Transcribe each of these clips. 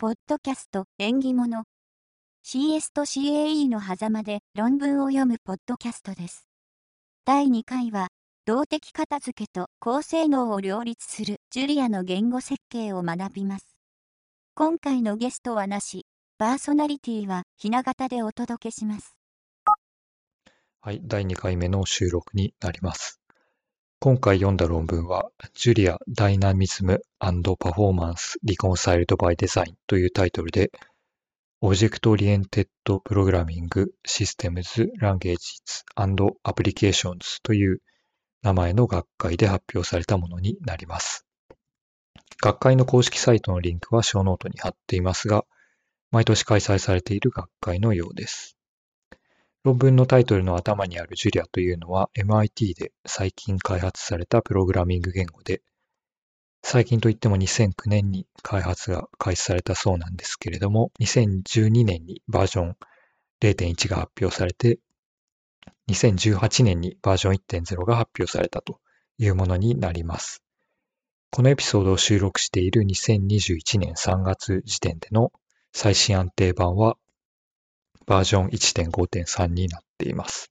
ポッドキャスト縁起物 CS と CAE の狭間で論文を読むポッドキャストです。第2回は、動的片付けと高性能を両立するジュリアの言語設計を学びます。今回のゲストはなし、パーソナリティはひな形でお届けします。はい、第2回目の収録になります。今回読んだ論文は、Julia Dynamism and Performance Reconciled by Design というタイトルで、Object Oriented Programming Systems Languages and Applications という名前の学会で発表されたものになります。学会の公式サイトのリンクはショーノートに貼っていますが、毎年開催されている学会のようです。論文のタイトルの頭にあるジュリアというのは MIT で最近開発されたプログラミング言語で、最近といっても2009年に開発が開始されたそうなんですけれども、2012年にバージョン0.1が発表されて、2018年にバージョン1.0が発表されたというものになります。このエピソードを収録している2021年3月時点での最新安定版はバージョン1.5.3になっています。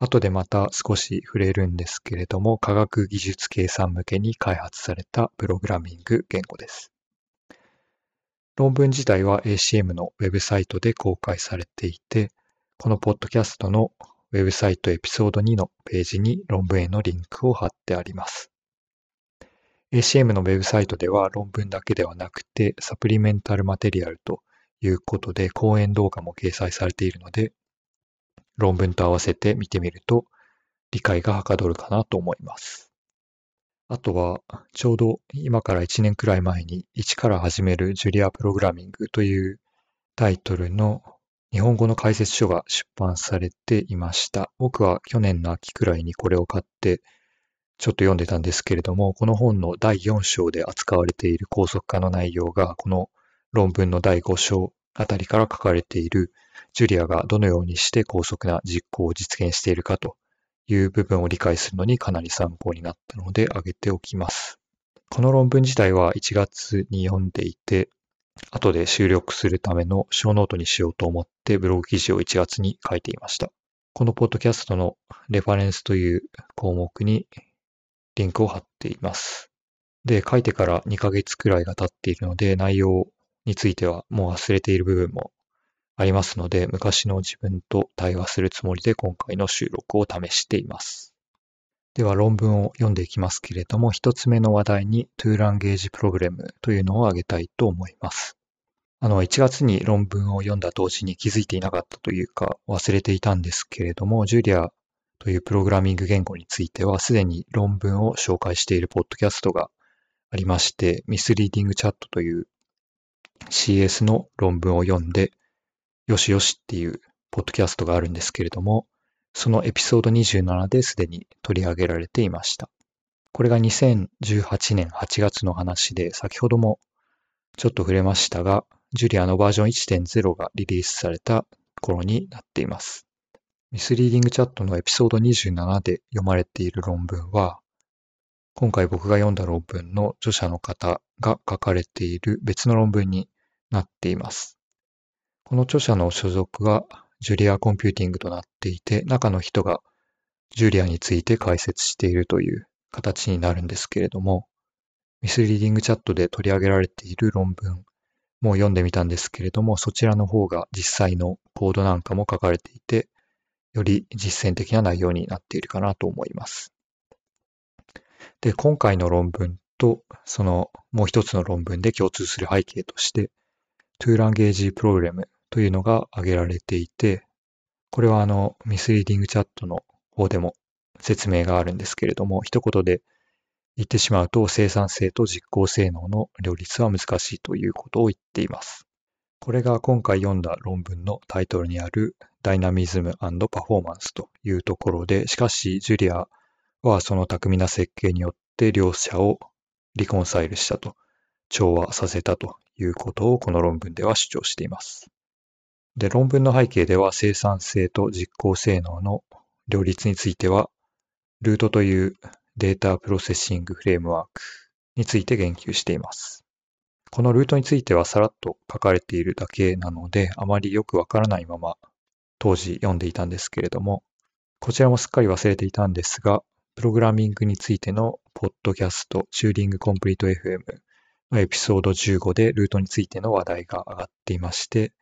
後でまた少し触れるんですけれども、科学技術計算向けに開発されたプログラミング言語です。論文自体は ACM のウェブサイトで公開されていて、このポッドキャストのウェブサイトエピソード2のページに論文へのリンクを貼ってあります。ACM のウェブサイトでは論文だけではなくてサプリメンタルマテリアルということで、講演動画も掲載されているので、論文と合わせて見てみると理解がはかどるかなと思います。あとは、ちょうど今から1年くらい前に一から始めるジュリアプログラミングというタイトルの日本語の解説書が出版されていました。僕は去年の秋くらいにこれを買ってちょっと読んでたんですけれども、この本の第4章で扱われている高速化の内容がこの論文の第5章あたりから書かれているジュリアがどのようにして高速な実行を実現しているかという部分を理解するのにかなり参考になったので挙げておきます。この論文自体は1月に読んでいて、後で収録するためのショーノートにしようと思ってブログ記事を1月に書いていました。このポッドキャストのレファレンスという項目にリンクを貼っています。で、書いてから2ヶ月くらいが経っているので内容をについてはもう忘れている部分もありますので、昔の自分と対話するつもりで今回の収録を試しています。では論文を読んでいきますけれども、一つ目の話題に To Language Problem というのを挙げたいと思います。あの、1月に論文を読んだ同時に気づいていなかったというか忘れていたんですけれども、ジュリアというプログラミング言語についてはすでに論文を紹介しているポッドキャストがありまして、ミスリーディングチャットという CS の論文を読んで、よしよしっていうポッドキャストがあるんですけれども、そのエピソード27ですでに取り上げられていました。これが2018年8月の話で、先ほどもちょっと触れましたが、ジュリアのバージョン1.0がリリースされた頃になっています。ミスリーディングチャットのエピソード27で読まれている論文は、今回僕が読んだ論文の著者の方が書かれている別の論文になっています。この著者の所属が Julia Computing となっていて、中の人が Julia について解説しているという形になるんですけれども、 Misreading Chat で取り上げられている論文も読んでみたんですけれども、そちらの方が実際のコードなんかも書かれていて、より実践的な内容になっているかなと思います。で、今回の論文と、そのもう一つの論文で共通する背景として、トゥーランゲージプログラムというのが挙げられていて、これはあの、ミスリーディングチャットの方でも説明があるんですけれども、一言で言ってしまうと生産性と実行性能の両立は難しいということを言っています。これが今回読んだ論文のタイトルにあるダイナミズムパフォーマンスというところで、しかし Julia はその巧みな設計によって両者を reconcile したと、調和させたということをこの論文では主張しています。で、論文の背景では生産性と実行性能の両立については、 ROOT という data processing frameworkについて言及しています。このルートについてはさらっと書かれているだけなので、あまりよくわからないまま当時読んでいたんですけれども、こちらもすっかり忘れていたんですが、プログラミングについてのポッドキャスト、チューリングコンプリート FM エピソード15でルートについての話題が上がっていまして、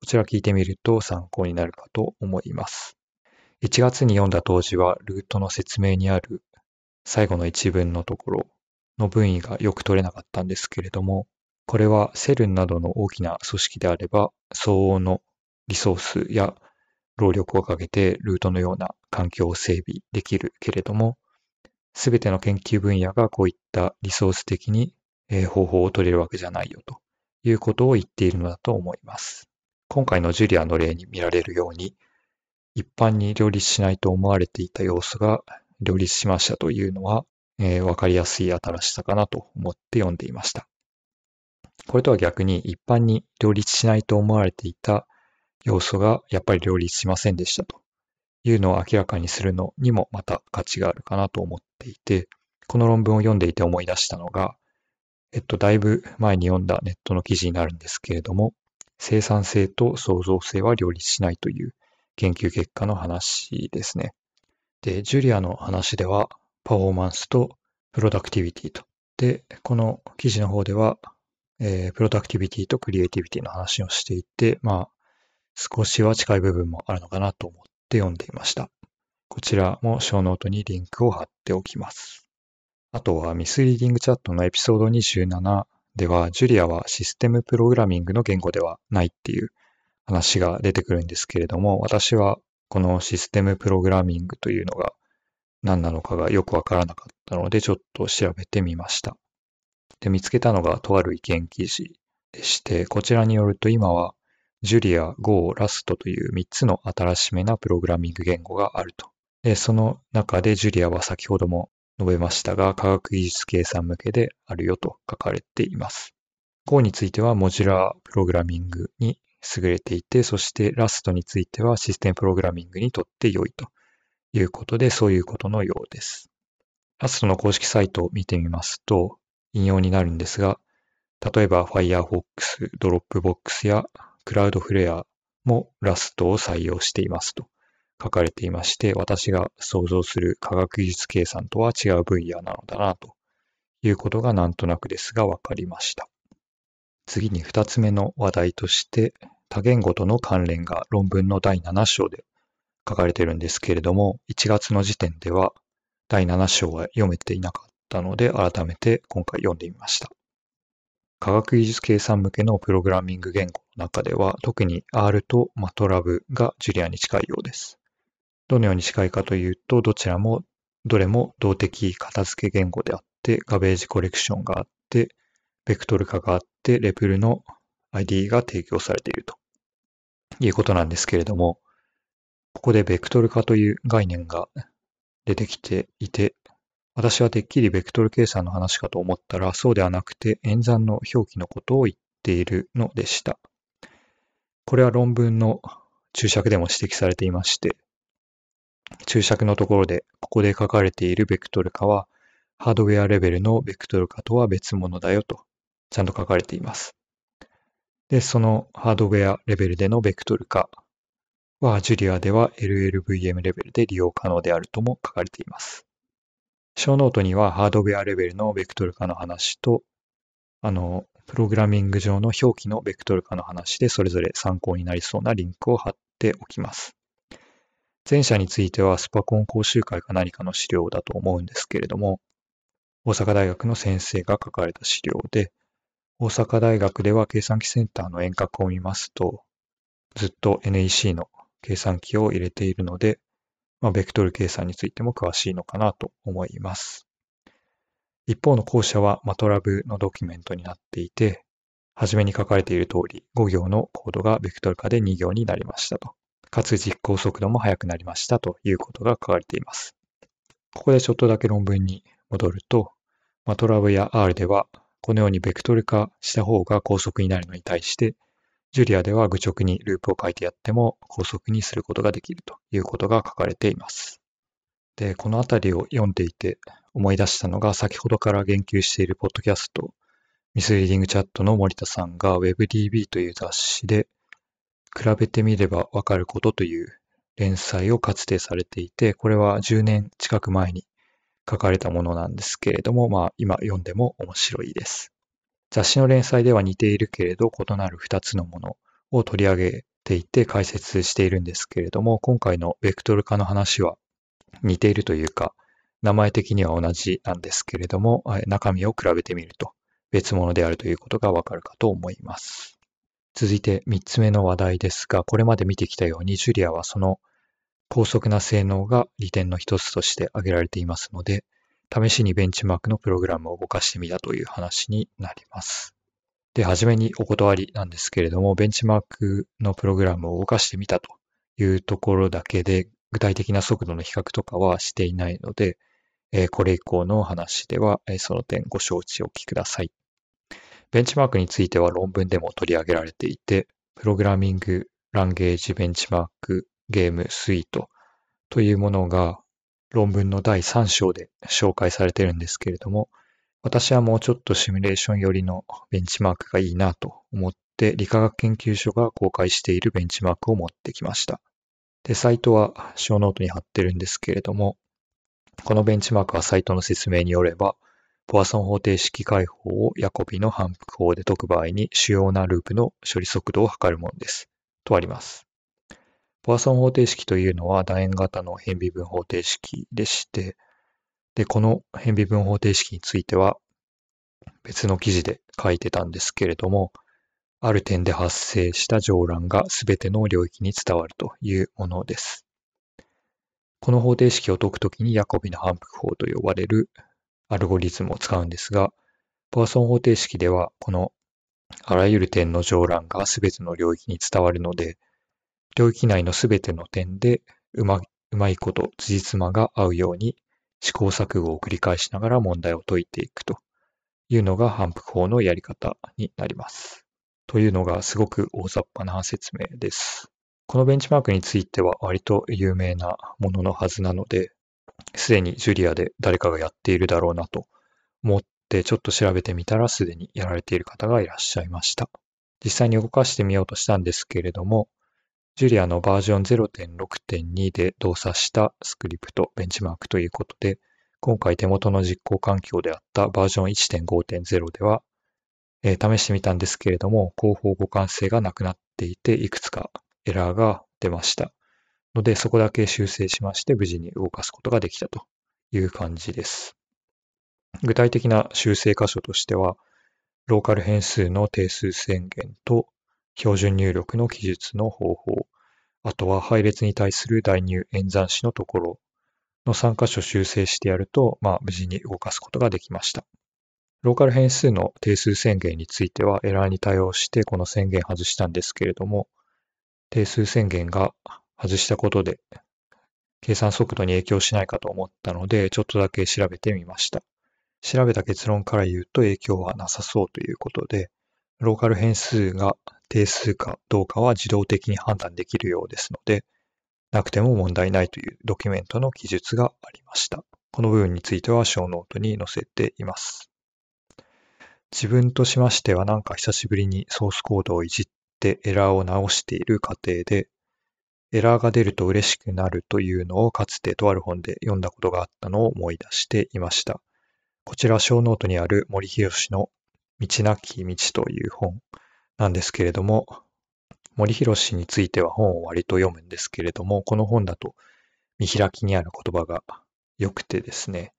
こちら聞いてみると参考になるかと思います。1月に読んだ当時はルートの説明にある最後の一文のところの分位がよく取れなかったんですけれども、これはセルンなどの大きな組織であれば相応のリソースや労力をかけてルートのような環境を整備できるけれども、すべての研究分野がこういったリソース的に方法を取れるわけじゃないよということを言っているのだと思います。今回のジュリアの例に見られるように、一般に両立しないと思われていた要素が両立しましたというのは、えー、わかりやすい新しさかなと思って読んでいました。これとは逆に一般に両立しないと思われていた要素がやっぱり両立しませんでしたというのを明らかにするのにもまた価値があるかなと思っていて、この論文を読んでいて思い出したのが、えっと、だいぶ前に読んだネットの記事になるんですけれども、生産性と創造性は両立しないという研究結果の話ですね。で、 Julia の話では、パフォーマンスと productivity と。で、この記事の方では、えー、 productivity と creativity の話をしていて、まあ、少しは近い部分もあるのかなと思っって読んでいました。こちらもショーノートにリンクを貼っておきます。あとは Misreading Chat のエピソード27では、ジュリアはシステムプログラミングの言語ではないっていう話が出てくるんですけれども、私はこのシステムプログラミングというのが何なのかがよくわからなかったので、ちょっと調べてみました。で、見つけたのがとある意見記事でして、こちらによると今はジュリア、Go、ラストという3つの新しめなプログラミング言語があると。で、その中でジュリアは先ほども述べましたが、科学技術計算向けであるよと書かれています。Go についてはモジュラープログラミングに優れていて、そしてラストについてはシステムプログラミングにとって良いということで、そういうことのようです。ラストの公式サイトを見てみますと、引用になるんですが、例えば Firefox、Dropbox やクラウドフレアもラストを採用していますと書かれていまして、私が想像する科学技術計算とは違う分野なのだなということがなんとなくですが分かりました。次に二つ目の話題として、多言語との関連が論文の第7章で書かれているんですけれども、1月の時点では第7章は読めていなかったので、改めて今回読んでみました。科学技術計算向けのプログラミング言語中では、特に R と MATLAB がジュリアに近いようです。どのように近いかというと、どちらも、どれも動的片付け言語であって、ガベージコレクションがあって、ベクトル化があって、レプルの ID が提供されているということなんですけれども、ここでベクトル化という概念が出てきていて、私はてっきりベクトル計算の話かと思ったら、そうではなくて演算の表記のことを言っているのでした。これは論文の注釈でも指摘されていまして、注釈のところで、ここで書かれているベクトル化は、ハードウェアレベルのベクトル化とは別物だよと、ちゃんと書かれています。で、そのハードウェアレベルでのベクトル化は、 Julia では LLVM レベルで利用可能であるとも書かれています。ショーノートにはハードウェアレベルのベクトル化の話と、あの、プログラミング上の表記のベクトル化の話でそれぞれ参考になりそうなリンクを貼っておきます。前者についてはスパコン講習会か何かの資料だと思うんですけれども、大阪大学の先生が書かれた資料で、大阪大学では計算機センターの遠隔を見ますと、ずっと NEC の計算機を入れているので、まあ、ベクトル計算についても詳しいのかなと思います。一方の後者は MATLAB のドキュメントになっていて、はじめに書かれている通り、5行のコードがベクトル化で2行になりましたと。かつ実行速度も速くなりましたということが書かれています。ここでちょっとだけ論文に戻ると、MATLAB や R ではこのようにベクトル化した方が高速になるのに対して、ジュリアでは愚直にループを書いてやっても高速にすることができるということが書かれています。で、このあたりを読んでいて思い出したのが先ほどから言及しているポッドキャストミスリーディングチャットの森田さんが WebDB という雑誌で比べてみればわかることという連載をかつてされていて、これは10年近く前に書かれたものなんですけれども、まあ今読んでも面白いです。雑誌の連載では似ているけれど異なる2つのものを取り上げていて解説しているんですけれども、今回のベクトル化の話は似ているというか、名前的には同じなんですけれども、中身を比べてみると別物であるということがわかるかと思います。続いて3つ目の話題ですが、これまで見てきたようにジュリアはその高速な性能が利点の一つとして挙げられていますので、試しにベンチマークのプログラムを動かしてみたという話になります。で、はじめにお断りなんですけれども、ベンチマークのプログラムを動かしてみたというところだけで、具体的な速度の比較とかはしていないので、えこれ以降の話では、えその点ご承知おきください。ベンチマークについては論文でも取り上げられていて、プログラミングランゲージベンチマークゲームスイートというものが論文の第3章で紹介されてるんですけれども、私はもうちょっとシミュレーション寄りのベンチマークがいいなと思って、理化学研究所が公開しているベンチマークを持ってきました。で、サイトはショーノートに貼ってるんですけれども、このベンチマークはサイトの説明によれば、ポアソン方程式解法をヤコビの反復法で解く場合に主要なループの処理速度を測るものです。とあります。ポアソン方程式というのは楕円型の偏微分方程式でして、で、この偏微分方程式については別の記事で書いてたんですけれども、ある点で発生した乗乱が全ての領域に伝わるというものです。この方程式を解くときにヤコビの反復法と呼ばれるアルゴリズムを使うんですが、ポアソン方程式ではこのあらゆる点の乗乱が全ての領域に伝わるので、領域内の全ての点でうまうまいこと辻褄が合うように試行錯誤を繰り返しながら問題を解いていくというのが反復法のやり方になります。というのがすごく大雑把な説明です。このベンチマークについては割と有名なもののはずなので、すでにジュリアで誰かがやっているだろうなと思ってちょっと調べてみたらすでにやられている方がいらっしゃいました。実際に動かしてみようとしたんですけれども、ジュリアのバージョン0.6.2で動作したスクリプト、ベンチマークということで、今回手元の実行環境であったバージョン1.5.0では、えー、試してみたんですけれども、広報互換性がなくなっていて、いくつかエラーが出ました。ので、そこだけ修正しまして、無事に動かすことができたという感じです。具体的な修正箇所としては、ローカル変数の定数宣言と標準入力の記述の方法、あとは配列に対する代入演算子のところの3箇所修正してやると、まあ、無事に動かすことができました。ローカル変数の定数宣言についてはエラーに対応してこの宣言外したんですけれども、定数宣言が外したことで計算速度に影響しないかと思ったので、ちょっとだけ調べてみました。調べた結論から言うと影響はなさそうということで、ローカル変数が定数かどうかは自動的に判断できるようですので、なくても問題ないというドキュメントの記述がありました。この部分についてはショーノートに載せています。自分としましてはなんか久しぶりにソースコードをいじってエラーを直している過程で、エラーが出ると嬉しくなるというのをかつてとある本で読んだことがあったのを思い出していました。こちらショーノートにある森博嗣の道なき道という本なんですけれども、森博については本を割と読むんですけれども、この本だと見開きにある言葉が良くてですね、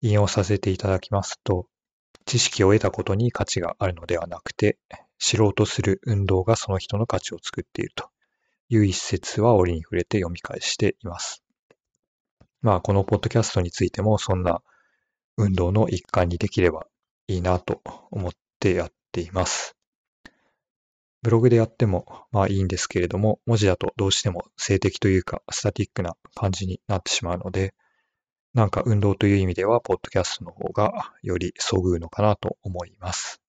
引用させていただきますと、知識を得たことに価値があるのではなくて、知ろうとする運動がその人の価値を作っているという一節は折に触れて読み返しています。まあ、このポッドキャストについてもそんな運動の一環にできればいいなと思ってやっています。ブログでやってもまあいいんですけれども、文字だとどうしても静的というかスタティックな感じになってしまうので、なんか運動という意味では、ポッドキャストの方がよりそぐうのかなと思います。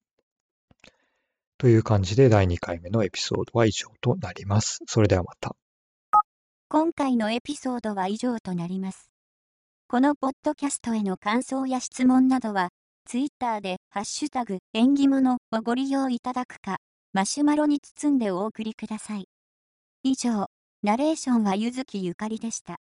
という感じで第2回目のエピソードは以上となります。それではまた。今回のエピソードは以上となります。このポッドキャストへの感想や質問などは、ツイッターでハッシュタグ縁起物をご利用いただくか、マシュマロに包んでお送りください。以上、ナレーションはゆずきゆかりでした。